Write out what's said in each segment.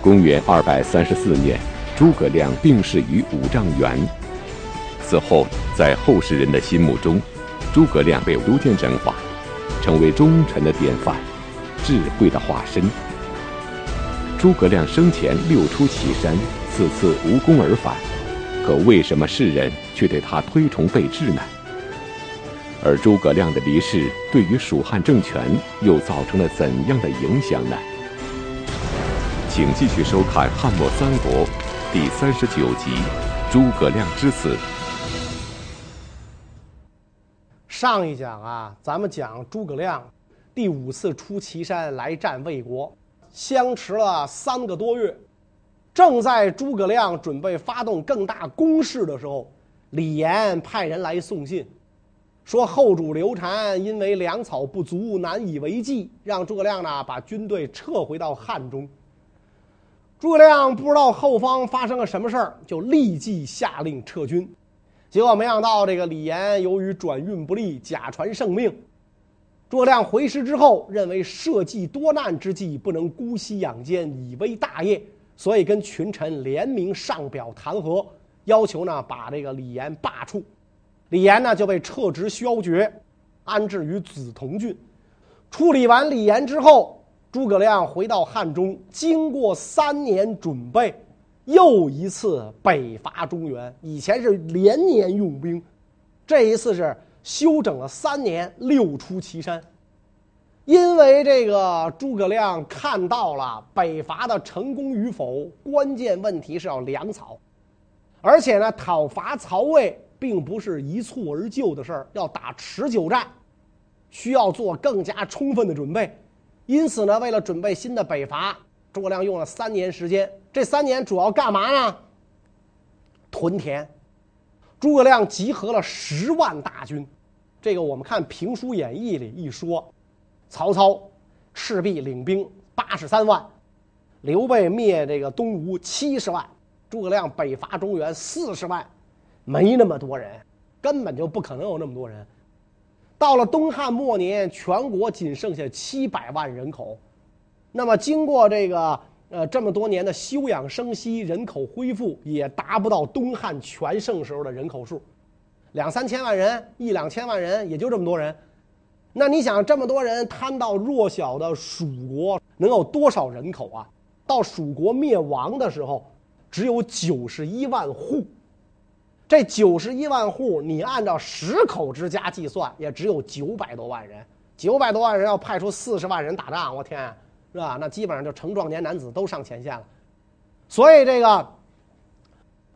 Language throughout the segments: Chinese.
公元二百三十四年，诸葛亮病逝于五丈原。此后，在后世人的心目中，诸葛亮被逐渐神化，成为忠臣的典范，智慧的化身。诸葛亮生前六出祁山，次次无功而返，可为什么世人却对他推崇备至呢？而诸葛亮的离世对于蜀汉政权又造成了怎样的影响呢？请继续收看《汉末三国》第三十九集《诸葛亮之死》。上一讲啊，咱们讲诸葛亮第五次出祁山来战魏国，相持了三个多月。正在诸葛亮准备发动更大攻势的时候，李严派人来送信。说后主刘禅因为粮草不足，难以为继，让诸葛亮呢把军队撤回到汉中。诸葛亮不知道后方发生了什么事儿，就立即下令撤军。结果没想到，这个李严由于转运不利，假传圣命。诸葛亮回师之后，认为社稷多难之际，不能姑息养奸，以危大业，所以跟群臣联名上表弹劾，要求呢把这个李严罢黜。李严呢就被撤职削爵，安置于梓潼郡。处理完李严之后，诸葛亮回到汉中，经过三年准备，又一次北伐中原。以前是连年用兵，这一次是休整了三年，六出祁山。因为这个诸葛亮看到了北伐的成功与否，关键问题是要粮草，而且呢，讨伐曹魏。并不是一蹴而就的事儿，要打持久战，需要做更加充分的准备。因此呢，为了准备新的北伐，诸葛亮用了三年时间。这三年主要干嘛呢？屯田。诸葛亮集合了十万大军，这个我们看《评书演义》里一说，曹操、赤壁领兵八十三万，刘备灭这个东吴七十万，诸葛亮北伐中原四十万。没那么多人，根本就不可能有那么多人。到了东汉末年，全国仅剩下七百万人口。那么经过这个呃这么多年的休养生息，人口恢复也达不到东汉全盛时候的人口数，两三千万人，一两千万人，也就这么多人。那你想，这么多人摊到弱小的蜀国，能有多少人口啊？到蜀国灭亡的时候，只有九十一万户。这九十一万户，你按照十口之家计算，也只有九百多万人。九百多万人要派出四十万人打仗，我天，是吧？那基本上就成壮年男子都上前线了。所以这个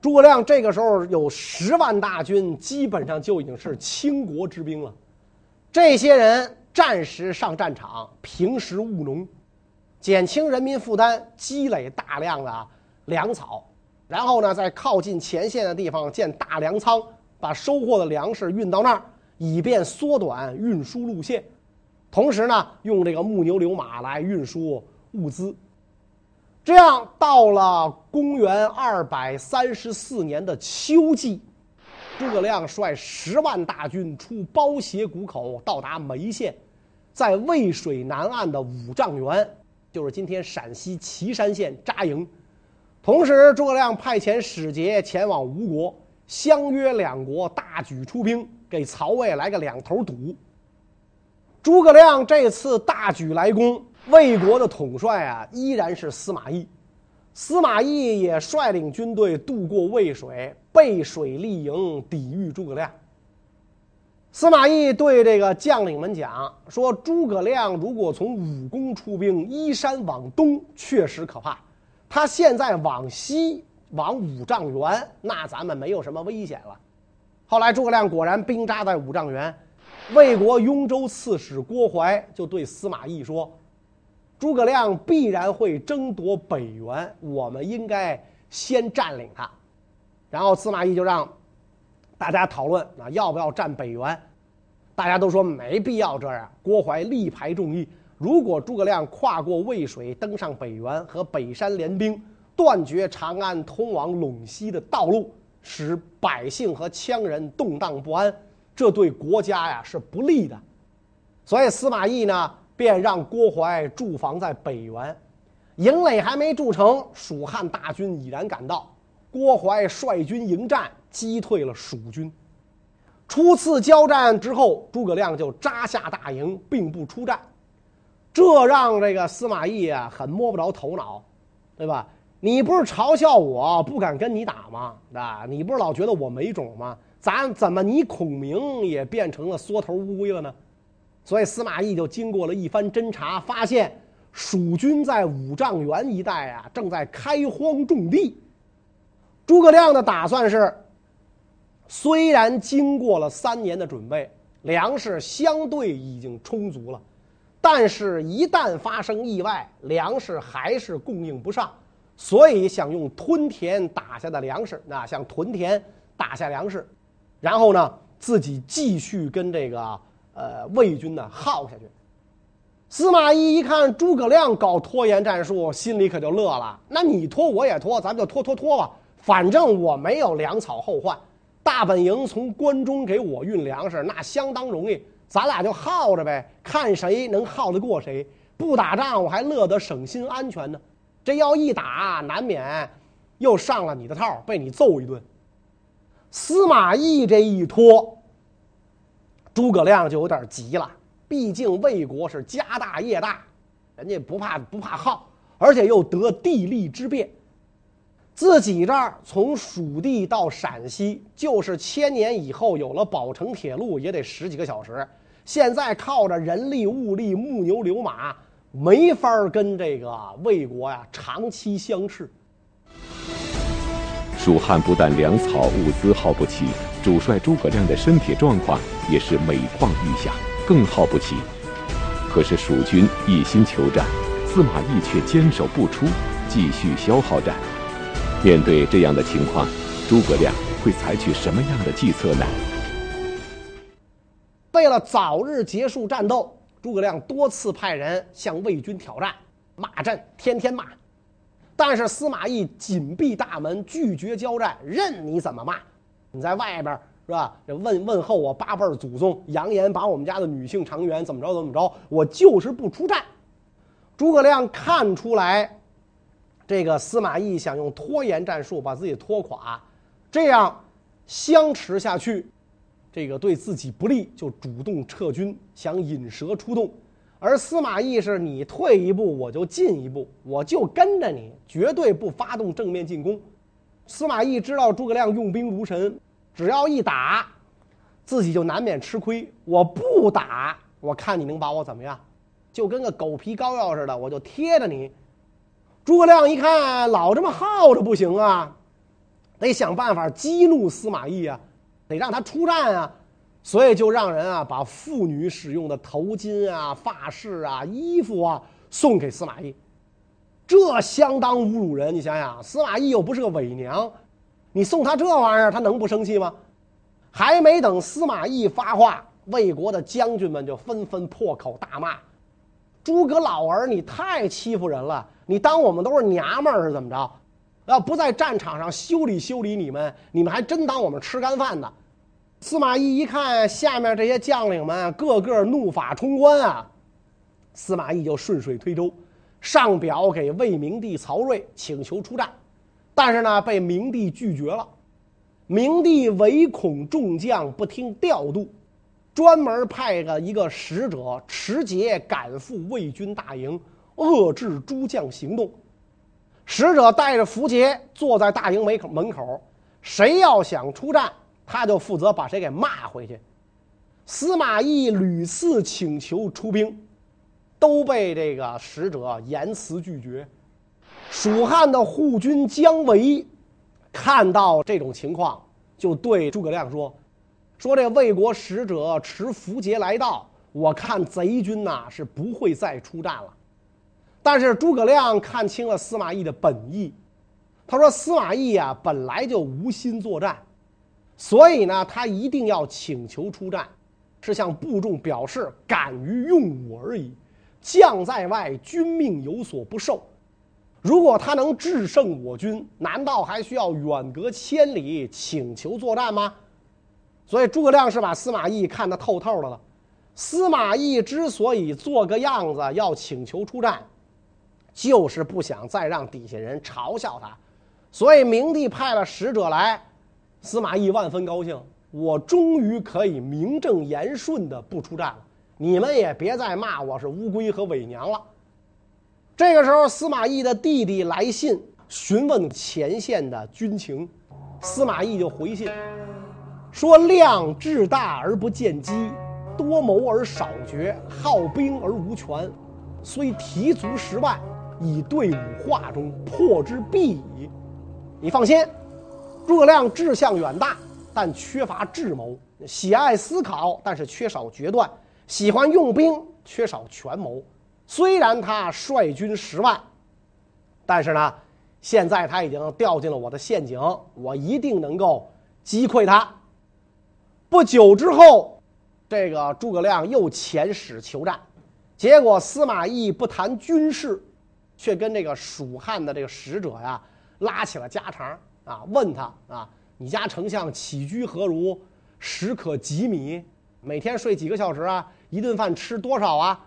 诸葛亮这个时候有十万大军，基本上就已经是倾国之兵了。这些人战时上战场，平时务农，减轻人民负担，积累大量的粮草。然后呢，在靠近前线的地方建大粮仓，把收获的粮食运到那儿，以便缩短运输路线。同时呢，用这个木牛流马来运输物资。这样到了公元二百三十四年的秋季，诸葛亮率十万大军出包斜谷口，到达眉县，在渭水南岸的五丈原，就是今天陕西岐山县扎营。同时，诸葛亮派遣使节前往吴国，相约两国大举出兵，给曹魏来个两头堵。诸葛亮这次大举来攻，魏国的统帅啊依然是司马懿。司马懿也率领军队渡过渭水，背水立营，抵御诸葛亮。司马懿对这个将领们讲说：“诸葛亮如果从武功出兵，依山往东，确实可怕。”他现在往西往五丈原，那咱们没有什么危险了。后来诸葛亮果然兵扎在五丈原，魏国雍州刺史郭淮就对司马懿说：“诸葛亮必然会争夺北原，我们应该先占领他。”然后司马懿就让大家讨论啊，要不要占北原？大家都说没必要这样。郭淮力排众议。如果诸葛亮跨过渭水登上北原，和北山联兵，断绝长安通往陇西的道路，使百姓和羌人动荡不安，这对国家呀是不利的。所以司马懿呢，便让郭淮驻防在北原。营垒还没筑成，蜀汉大军已然赶到。郭淮率军迎战，击退了蜀军。初次交战之后，诸葛亮就扎下大营，并不出战，这让这个司马懿啊很摸不着头脑，对吧？你不是嘲笑我不敢跟你打吗？啊，你不是老觉得我没种吗？咱怎么你孔明也变成了缩头乌龟了呢？所以司马懿就经过了一番侦查，发现蜀军在五丈原一带啊正在开荒种地。诸葛亮的打算是，虽然经过了三年的准备，粮食相对已经充足了，但是，一旦发生意外，粮食还是供应不上，所以想用屯田打下的粮食，那想屯田打下粮食，然后呢，自己继续跟这个呃魏军呢耗下去。司马懿一看诸葛亮搞拖延战术，心里可就乐了。那你拖我也拖，咱们就拖拖拖吧。反正我没有粮草后患，大本营从关中给我运粮食，那相当容易，咱俩就耗着呗，看谁能耗得过谁。不打仗我还乐得省心安全呢，这要一打，难免又上了你的套，被你揍一顿。司马懿这一拖，诸葛亮就有点急了，毕竟魏国是家大业大，人家不怕不怕耗，而且又得地利之便。自己这儿从蜀地到陕西，就是千年以后有了宝成铁路，也得十几个小时。现在靠着人力物力、木牛流马，没法跟这个魏国呀长期相持。蜀汉不但粮草物资耗不起，主帅诸葛亮的身体状况也是每况愈下，更耗不起。可是蜀军一心求战，司马懿却坚守不出，继续消耗战。面对这样的情况，诸葛亮会采取什么样的计策呢？为了早日结束战斗，诸葛亮多次派人向魏军挑战，骂阵，天天骂。但是司马懿紧闭大门，拒绝交战，任你怎么骂。你在外边是吧？问问候我八辈祖宗，扬言把我们家的女性长员怎么着怎么着，我就是不出战。诸葛亮看出来。这个司马懿想用拖延战术把自己拖垮，这样相持下去，这个对自己不利，就主动撤军，想引蛇出洞。而司马懿是你退一步我就进一步，我就跟着你，绝对不发动正面进攻。司马懿知道诸葛亮用兵如神，只要一打，自己就难免吃亏。我不打，我看你能把我怎么样？就跟个狗皮膏药似的，我就贴着你。诸葛亮一看，老这么耗着不行啊，得想办法激怒司马懿啊，得让他出战啊，所以就让人啊把妇女使用的头巾啊、发饰啊、衣服啊送给司马懿，这相当侮辱人。你想想，司马懿又不是个伪娘，你送他这玩意儿，他能不生气吗？还没等司马懿发话，魏国的将军们就纷纷破口大骂：“诸葛老儿，你太欺负人了！”你当我们都是娘们儿是怎么着？要不在战场上修理修理你们，你们还真当我们吃干饭的？司马懿一看下面这些将领们个个怒发冲冠啊，司马懿就顺水推舟，上表给魏明帝曹睿请求出战，但是呢被明帝拒绝了。明帝唯恐众将不听调度，专门派了一个使者持节赶赴魏军大营。遏制诸将行动，使者带着符节坐在大营门口门口，谁要想出战，他就负责把谁给骂回去。司马懿屡次请求出兵，都被这个使者严词拒绝。蜀汉的护军姜维看到这种情况，就对诸葛亮说：“说这魏国使者持符节来到，我看贼军呐是不会再出战了。”但是诸葛亮看清了司马懿的本意，他说：“司马懿呀，本来就无心作战，所以呢，他一定要请求出战，是向部众表示敢于用武而已。将在外，君命有所不受。如果他能制胜我军，难道还需要远隔千里请求作战吗？”所以诸葛亮是把司马懿看得透透的了。司马懿之所以做个样子要请求出战。就是不想再让底下人嘲笑他，所以明帝派了使者来，司马懿万分高兴，我终于可以名正言顺的不出战了，你们也别再骂我是乌龟和伪娘了。这个时候，司马懿的弟弟来信询问前线的军情，司马懿就回信说：“量至大而不见机，多谋而少决，好兵而无权，虽提卒十万。”以队伍化中，破之必矣。你放心，诸葛亮志向远大，但缺乏智谋；喜爱思考，但是缺少决断；喜欢用兵，缺少权谋。虽然他率军十万，但是呢，现在他已经掉进了我的陷阱，我一定能够击溃他。不久之后，这个诸葛亮又遣使求战，结果司马懿不谈军事。却跟这个蜀汉的这个使者呀拉起了家常啊，问他啊，你家丞相起居何如？食可几米？每天睡几个小时啊？一顿饭吃多少啊？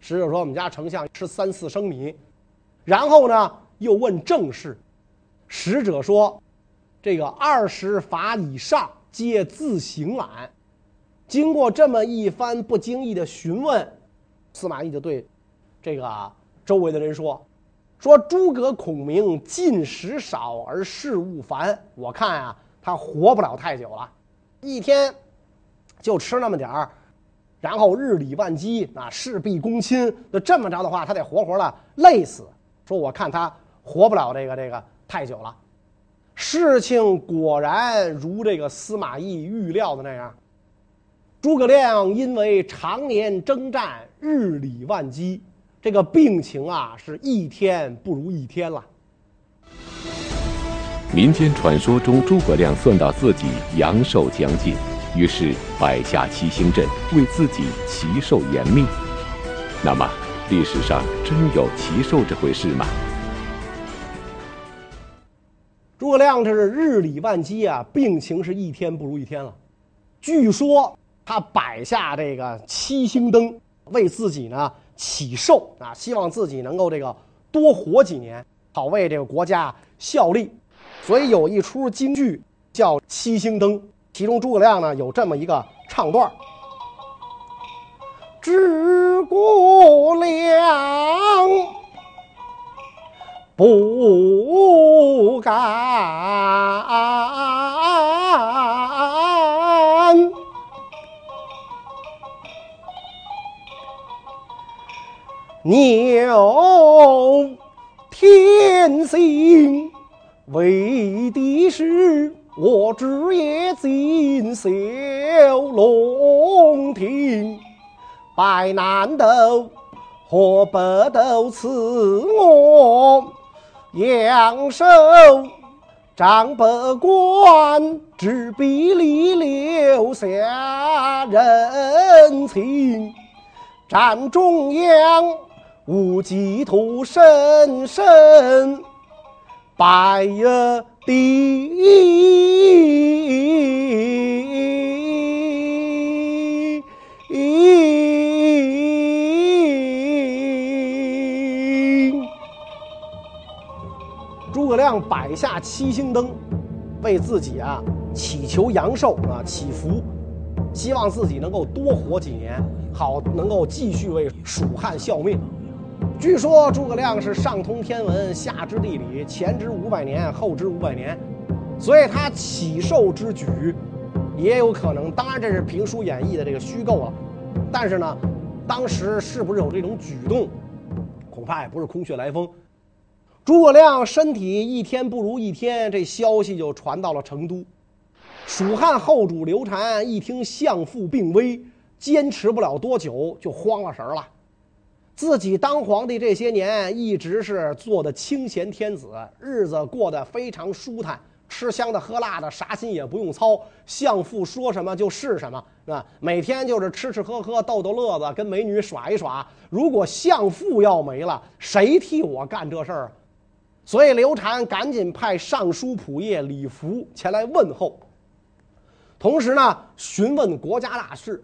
使者说我们家丞相吃三四升米。然后呢，又问政事。使者说，这个二十法以上皆自行览。经过这么一番不经意的询问，司马懿就对这个周围的人说。说诸葛孔明进食少而事务繁，我看啊，他活不了太久了，一天就吃那么点儿，然后日理万机啊，事必躬亲，那这么着的话，他得活活的累死。说我看他活不了这个这个太久了。事情果然如这个司马懿预料的那样，诸葛亮因为常年征战，日理万机。这个病情啊，是一天不如一天了。民间传说中，诸葛亮算到自己阳寿将近，于是摆下七星阵，为自己祈寿延命。那么，历史上真有祈寿这回事吗？诸葛亮这是日理万机啊，病情是一天不如一天了。据说他摆下这个七星灯，为自己呢。祈寿啊，希望自己能够这个多活几年，好为这个国家效力。所以有一出京剧叫《七星灯》，其中诸葛亮呢有这么一个唱段：诸葛亮不敢。鸟天星为的是我枝叶锦绣龙庭，百南斗和北斗赐我阳寿，张百官执笔你留下人情，战中央。无计图深深拜敌。诸葛亮摆下七星灯，为自己啊祈求阳寿啊祈福，希望自己能够多活几年，好能够继续为蜀汉效命。据说诸葛亮是上通天文，下知地理，前知五百年，后知五百年，所以他祈寿之举，也有可能。当然这是评书演绎的这个虚构了，但是呢，当时是不是有这种举动，恐怕也不是空穴来风。诸葛亮身体一天不如一天，这消息就传到了成都。蜀汉后主刘禅一听相父病危，坚持不了多久，就慌了神了。自己当皇帝这些年，一直是做的清闲天子，日子过得非常舒坦，吃香的喝辣的，啥心也不用操。相父说什么就是什么，是吧？每天就是吃吃喝喝，逗逗乐子，跟美女耍一耍。如果相父要没了，谁替我干这事儿？所以刘禅赶紧派尚书仆射李福前来问候，同时呢询问国家大事。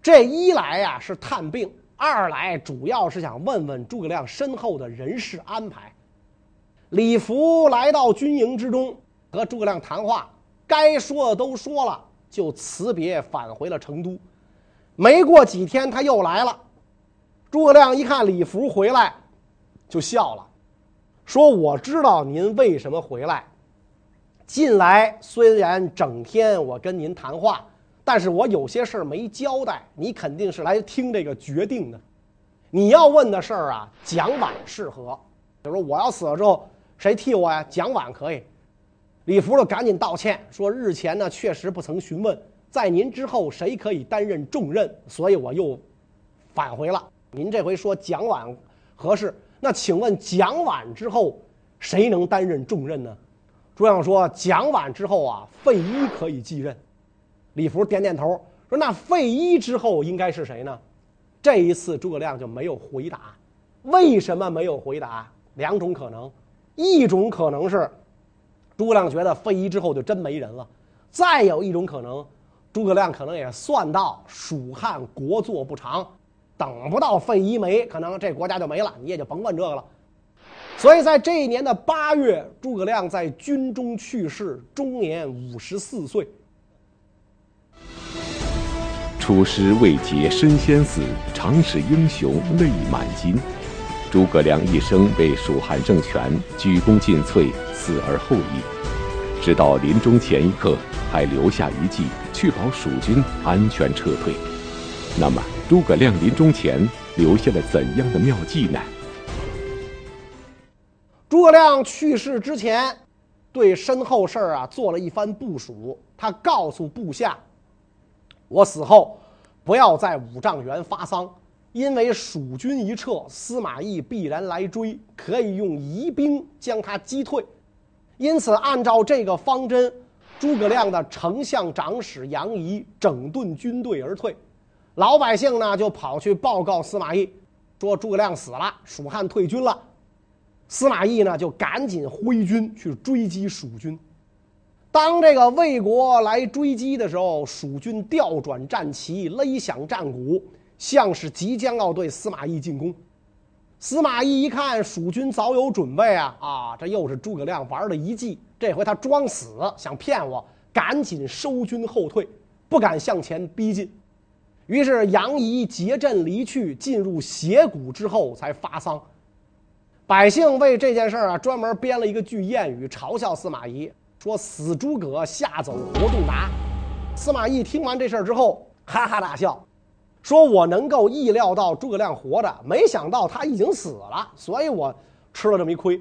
这一来呀是探病。二来主要是想问问诸葛亮身后的人事安排。李福来到军营之中，和诸葛亮谈话，该说的都说了，就辞别返回了成都。没过几天，他又来了。诸葛亮一看李福回来，就笑了，说：“我知道您为什么回来。近来虽然整天我跟您谈话。”但是我有些事儿没交代，你肯定是来听这个决定的。你要问的事儿啊，蒋琬适合。就说我要死了之后，谁替我呀？蒋琬可以。李福就赶紧道歉，说日前呢确实不曾询问，在您之后谁可以担任重任，所以我又返回了。您这回说蒋琬合适，那请问蒋琬之后谁能担任重任呢？诸葛亮说蒋琬之后啊，费祎可以继任。李福点点头，说：“那费禕之后应该是谁呢？”这一次诸葛亮就没有回答。为什么没有回答？两种可能，一种可能是诸葛亮觉得费禕之后就真没人了；再有一种可能，诸葛亮可能也算到蜀汉国祚不长，等不到费禕没，可能这国家就没了，你也就甭问这个了。所以在这一年的八月，诸葛亮在军中去世，终年五十四岁。出师未捷身先死，长使英雄泪满襟。诸葛亮一生为蜀汉政权鞠躬尽瘁，死而后已。直到临终前一刻，还留下一计，确保蜀军安全撤退。那么，诸葛亮临终前留下了怎样的妙计呢？诸葛亮去世之前，对身后事儿啊做了一番部署。他告诉部下。我死后，不要在五丈原发丧，因为蜀军一撤，司马懿必然来追，可以用疑兵将他击退。因此，按照这个方针，诸葛亮的丞相长史杨仪整顿军队而退。老百姓呢，就跑去报告司马懿，说诸葛亮死了，蜀汉退军了。司马懿呢，就赶紧挥军去追击蜀军。当这个魏国来追击的时候，蜀军调转战旗，勒响战鼓，像是即将要对司马懿进攻。司马懿一看蜀军早有准备啊，啊，这又是诸葛亮玩的一计。这回他装死，想骗我，赶紧收军后退，不敢向前逼近。于是杨仪结阵离去，进入斜谷之后才发丧。百姓为这件事儿啊，专门编了一个句谚语，嘲笑司马懿。说死诸葛吓走活仲达，司马懿听完这事儿之后，哈哈大笑，说：“我能够意料到诸葛亮活着，没想到他已经死了，所以我吃了这么一亏。”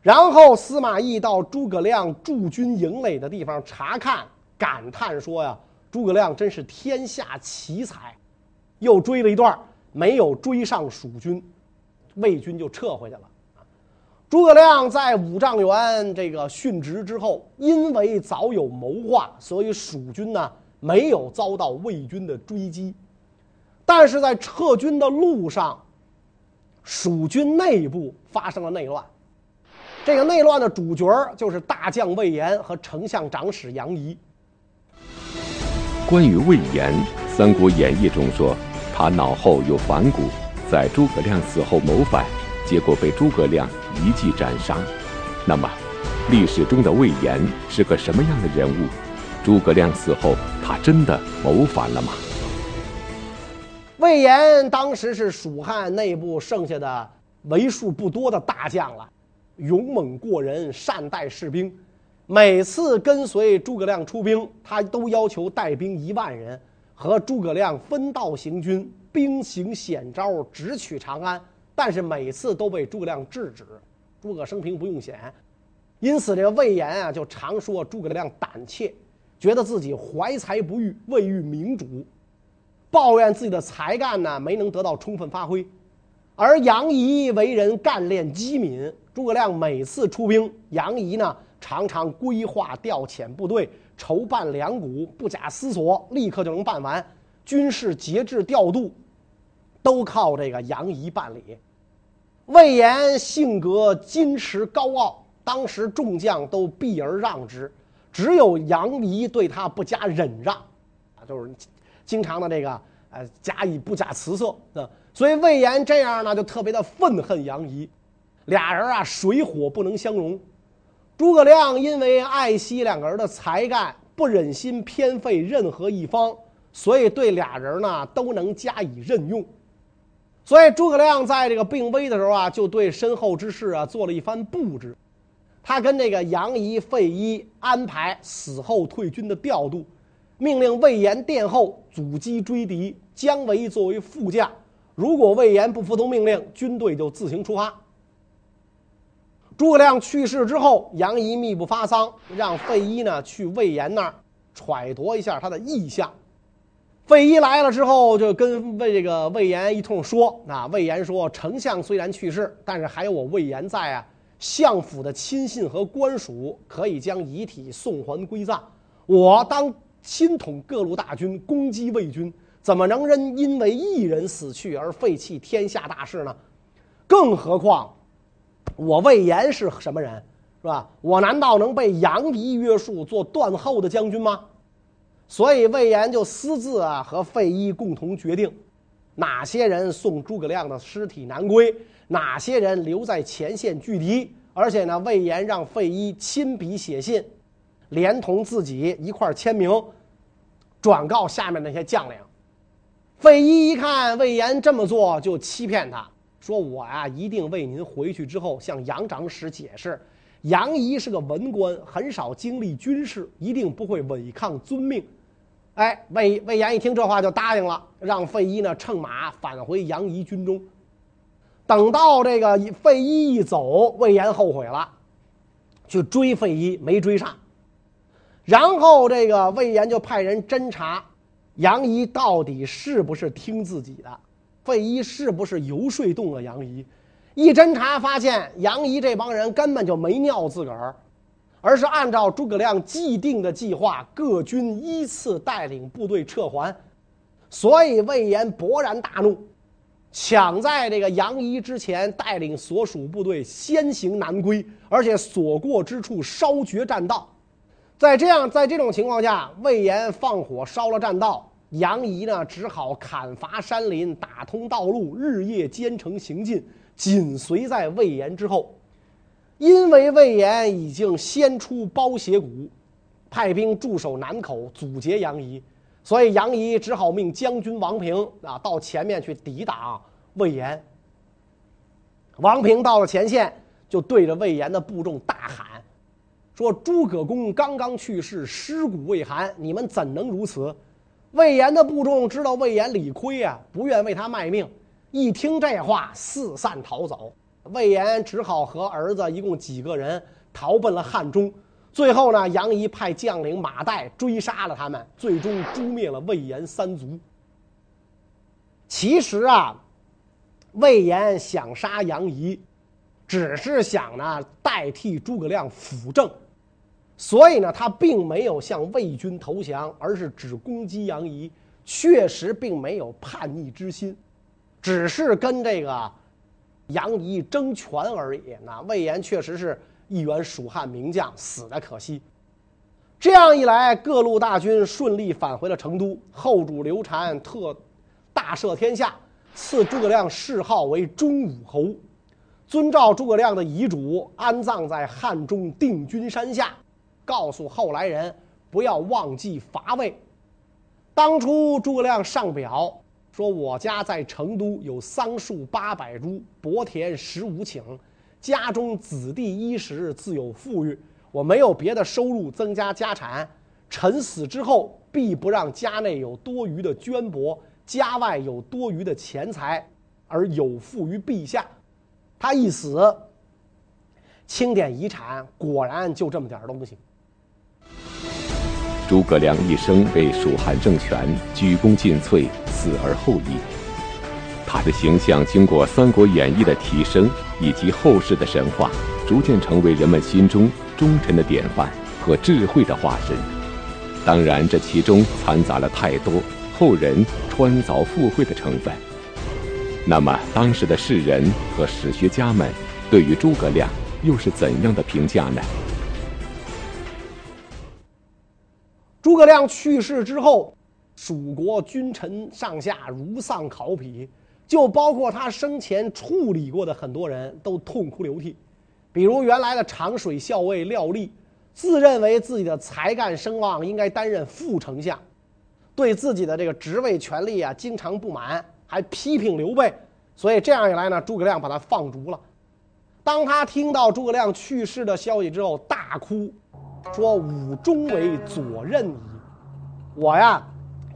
然后司马懿到诸葛亮驻军营垒的地方查看，感叹说：“呀，诸葛亮真是天下奇才。”又追了一段，没有追上蜀军，魏军就撤回去了。诸葛亮在五丈原这个殉职之后，因为早有谋划，所以蜀军呢没有遭到魏军的追击。但是在撤军的路上，蜀军内部发生了内乱。这个内乱的主角就是大将魏延和丞相长史杨仪。关于魏延，《三国演义》中说，他脑后有反骨，在诸葛亮死后谋反。结果被诸葛亮一计斩杀。那么，历史中的魏延是个什么样的人物？诸葛亮死后，他真的谋反了吗？魏延当时是蜀汉内部剩下的为数不多的大将了，勇猛过人，善待士兵。每次跟随诸葛亮出兵，他都要求带兵一万人，和诸葛亮分道行军，兵行险招，直取长安。但是每次都被诸葛亮制止，诸葛生平不用险，因此这个魏延啊就常说诸葛亮胆怯，觉得自己怀才不遇，未遇明主，抱怨自己的才干呢没能得到充分发挥。而杨仪为人干练机敏，诸葛亮每次出兵，杨仪呢常常规划调遣部队，筹办粮谷，不假思索，立刻就能办完，军事节制调度。都靠这个杨仪办理。魏延性格矜持高傲，当时众将都避而让之，只有杨仪对他不加忍让，啊，就是经常的这个呃加以不假辞色。啊所以魏延这样呢，就特别的愤恨杨仪，俩人啊水火不能相容。诸葛亮因为爱惜两个人的才干，不忍心偏废任何一方，所以对俩人呢都能加以任用。所以诸葛亮在这个病危的时候啊，就对身后之事啊做了一番布置。他跟这个杨仪、费祎安排死后退军的调度，命令魏延殿后阻击追敌，姜维作为副将。如果魏延不服从命令，军队就自行出发。诸葛亮去世之后，杨仪密不发丧，让费祎呢去魏延那儿揣度一下他的意向。费禕来了之后，就跟魏这个魏延一通说：“啊，魏延说，丞相虽然去世，但是还有我魏延在啊。相府的亲信和官属可以将遗体送还归葬。我当亲统各路大军，攻击魏军，怎么能因因为一人死去而废弃天下大事呢？更何况。”我魏延是什么人，是吧？我难道能被杨仪约束做断后的将军吗？所以魏延就私自啊和费祎共同决定，哪些人送诸葛亮的尸体南归，哪些人留在前线拒敌。而且呢，魏延让费祎亲笔写信，连同自己一块儿签名，转告下面那些将领。费祎一看魏延这么做，就欺骗他。说我呀，一定为您回去之后向杨长史解释，杨仪是个文官，很少经历军事，一定不会违抗遵命。哎，魏魏延一听这话就答应了，让费祎呢乘马返回杨仪军中。等到这个费祎一走，魏延后悔了，去追费祎没追上。然后这个魏延就派人侦查杨仪到底是不是听自己的。费祎是不是游说动了杨仪？一侦查发现，杨仪这帮人根本就没尿自个儿，而是按照诸葛亮既定的计划，各军依次带领部队撤还。所以魏延勃然大怒，抢在这个杨仪之前，带领所属部队先行南归，而且所过之处烧绝栈道。在这样，在这种情况下，魏延放火烧了栈道。杨仪呢，只好砍伐山林，打通道路，日夜兼程行进，紧随在魏延之后。因为魏延已经先出褒斜谷，派兵驻守南口，阻截杨仪，所以杨仪只好命将军王平啊到前面去抵挡魏延。王平到了前线，就对着魏延的部众大喊：“说诸葛公刚刚去世，尸骨未寒，你们怎能如此？”魏延的部众知道魏延理亏啊，不愿为他卖命。一听这话，四散逃走。魏延只好和儿子一共几个人逃奔了汉中。最后呢，杨仪派将领马岱追杀了他们，最终诛灭了魏延三族。其实啊，魏延想杀杨仪，只是想呢代替诸葛亮辅政。所以呢，他并没有向魏军投降，而是只攻击杨仪，确实并没有叛逆之心，只是跟这个杨仪争权而已。那魏延确实是一员蜀汉名将，死的可惜。这样一来，各路大军顺利返回了成都。后主刘禅特大赦天下，赐诸葛亮谥号为忠武侯，遵照诸葛亮的遗嘱，安葬在汉中定军山下。告诉后来人不要忘记伐魏。当初诸葛亮上表说：“我家在成都有桑树八百株，薄田十五顷，家中子弟衣食自有富裕，我没有别的收入增加家产。臣死之后，必不让家内有多余的绢帛，家外有多余的钱财，而有负于陛下。”他一死，清点遗产，果然就这么点东西。诸葛亮一生为蜀汉政权鞠躬尽瘁，死而后已。他的形象经过《三国演义》的提升以及后世的神话，逐渐成为人们心中忠臣的典范和智慧的化身。当然，这其中掺杂了太多后人穿凿附会的成分。那么，当时的世人和史学家们对于诸葛亮又是怎样的评价呢？诸葛亮去世之后，蜀国君臣上下如丧考妣，就包括他生前处理过的很多人都痛哭流涕，比如原来的长水校尉廖立，自认为自己的才干声望应该担任副丞相，对自己的这个职位权力啊经常不满，还批评刘备，所以这样一来呢，诸葛亮把他放逐了。当他听到诸葛亮去世的消息之后，大哭，说：“吾终为左任矣，我呀，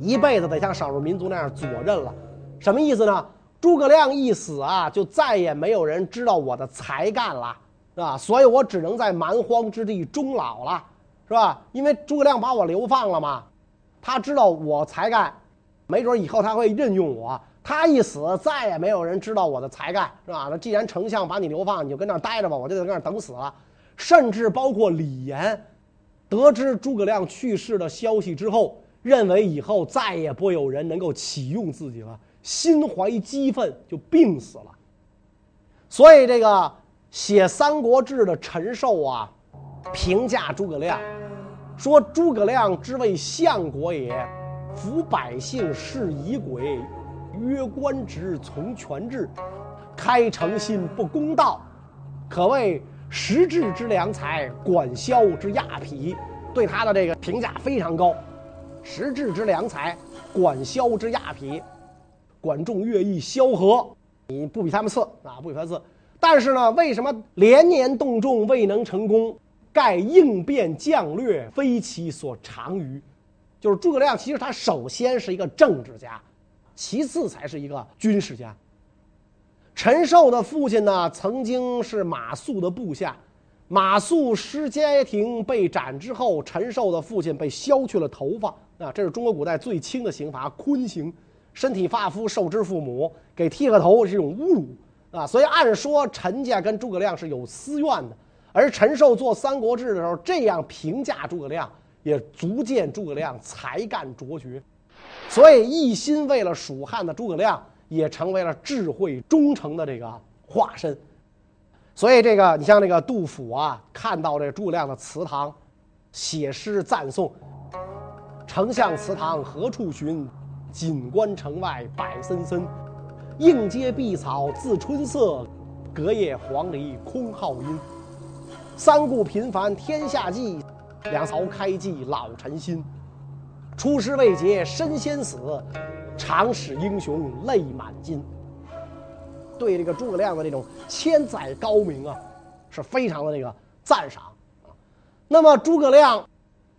一辈子得像少数民族那样左任了。什么意思呢？诸葛亮一死啊，就再也没有人知道我的才干了，是吧？所以我只能在蛮荒之地终老了，是吧？因为诸葛亮把我流放了嘛，他知道我才干，没准以后他会任用我。”他一死，再也没有人知道我的才干，是吧？那既然丞相把你流放，你就跟那儿待着吧，我就在那儿等死了。甚至包括李严，得知诸葛亮去世的消息之后，认为以后再也不有人能够启用自己了，心怀激愤，就病死了。所以这个写《三国志》的陈寿啊，评价诸葛亮，说诸葛亮之为相国也，服百姓是仪轨。约官职从权制，开诚信不公道，可谓实质之良才，管萧之亚匹。对他的这个评价非常高，实质之良才，管萧之亚匹，管仲、乐毅、萧何，你不比他们次啊，不比他们次。但是呢，为什么连年动众未能成功？盖应变将略非其所长于。就是诸葛亮，其实他首先是一个政治家。其次才是一个军事家。陈寿的父亲呢，曾经是马谡的部下。马谡失街亭被斩之后，陈寿的父亲被削去了头发。啊，这是中国古代最轻的刑罚——髡刑。身体发肤受之父母，给剃个头是一种侮辱啊！所以按说陈家跟诸葛亮是有私怨的。而陈寿做《三国志》的时候这样评价诸葛亮，也足见诸葛亮才干卓绝。所以，一心为了蜀汉的诸葛亮也成为了智慧忠诚的这个化身。所以，这个你像这个杜甫啊，看到这诸葛亮的祠堂，写诗赞颂：“丞相祠堂何处寻？锦官城外柏森森。映阶碧草自春色，隔叶黄鹂空号音。三顾频烦天下计，两曹开济老臣心。”出师未捷身先死，常使英雄泪满襟。对这个诸葛亮的这种千载高明啊，是非常的那个赞赏啊。那么诸葛亮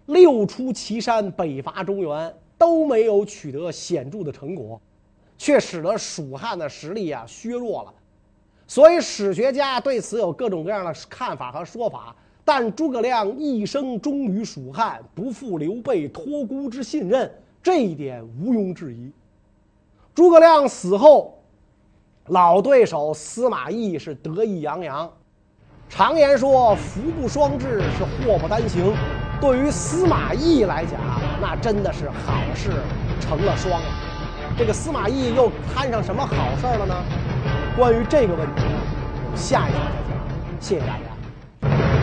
六出祁山，北伐中原，都没有取得显著的成果，却使得蜀汉的实力啊削弱了。所以史学家对此有各种各样的看法和说法。但诸葛亮一生忠于蜀汉，不负刘备托孤之信任，这一点毋庸置疑。诸葛亮死后，老对手司马懿是得意洋洋。常言说“福不双至，是祸不单行”。对于司马懿来讲，那真的是好事成了双了。这个司马懿又摊上什么好事了呢？关于这个问题，下一集再讲。谢谢大家。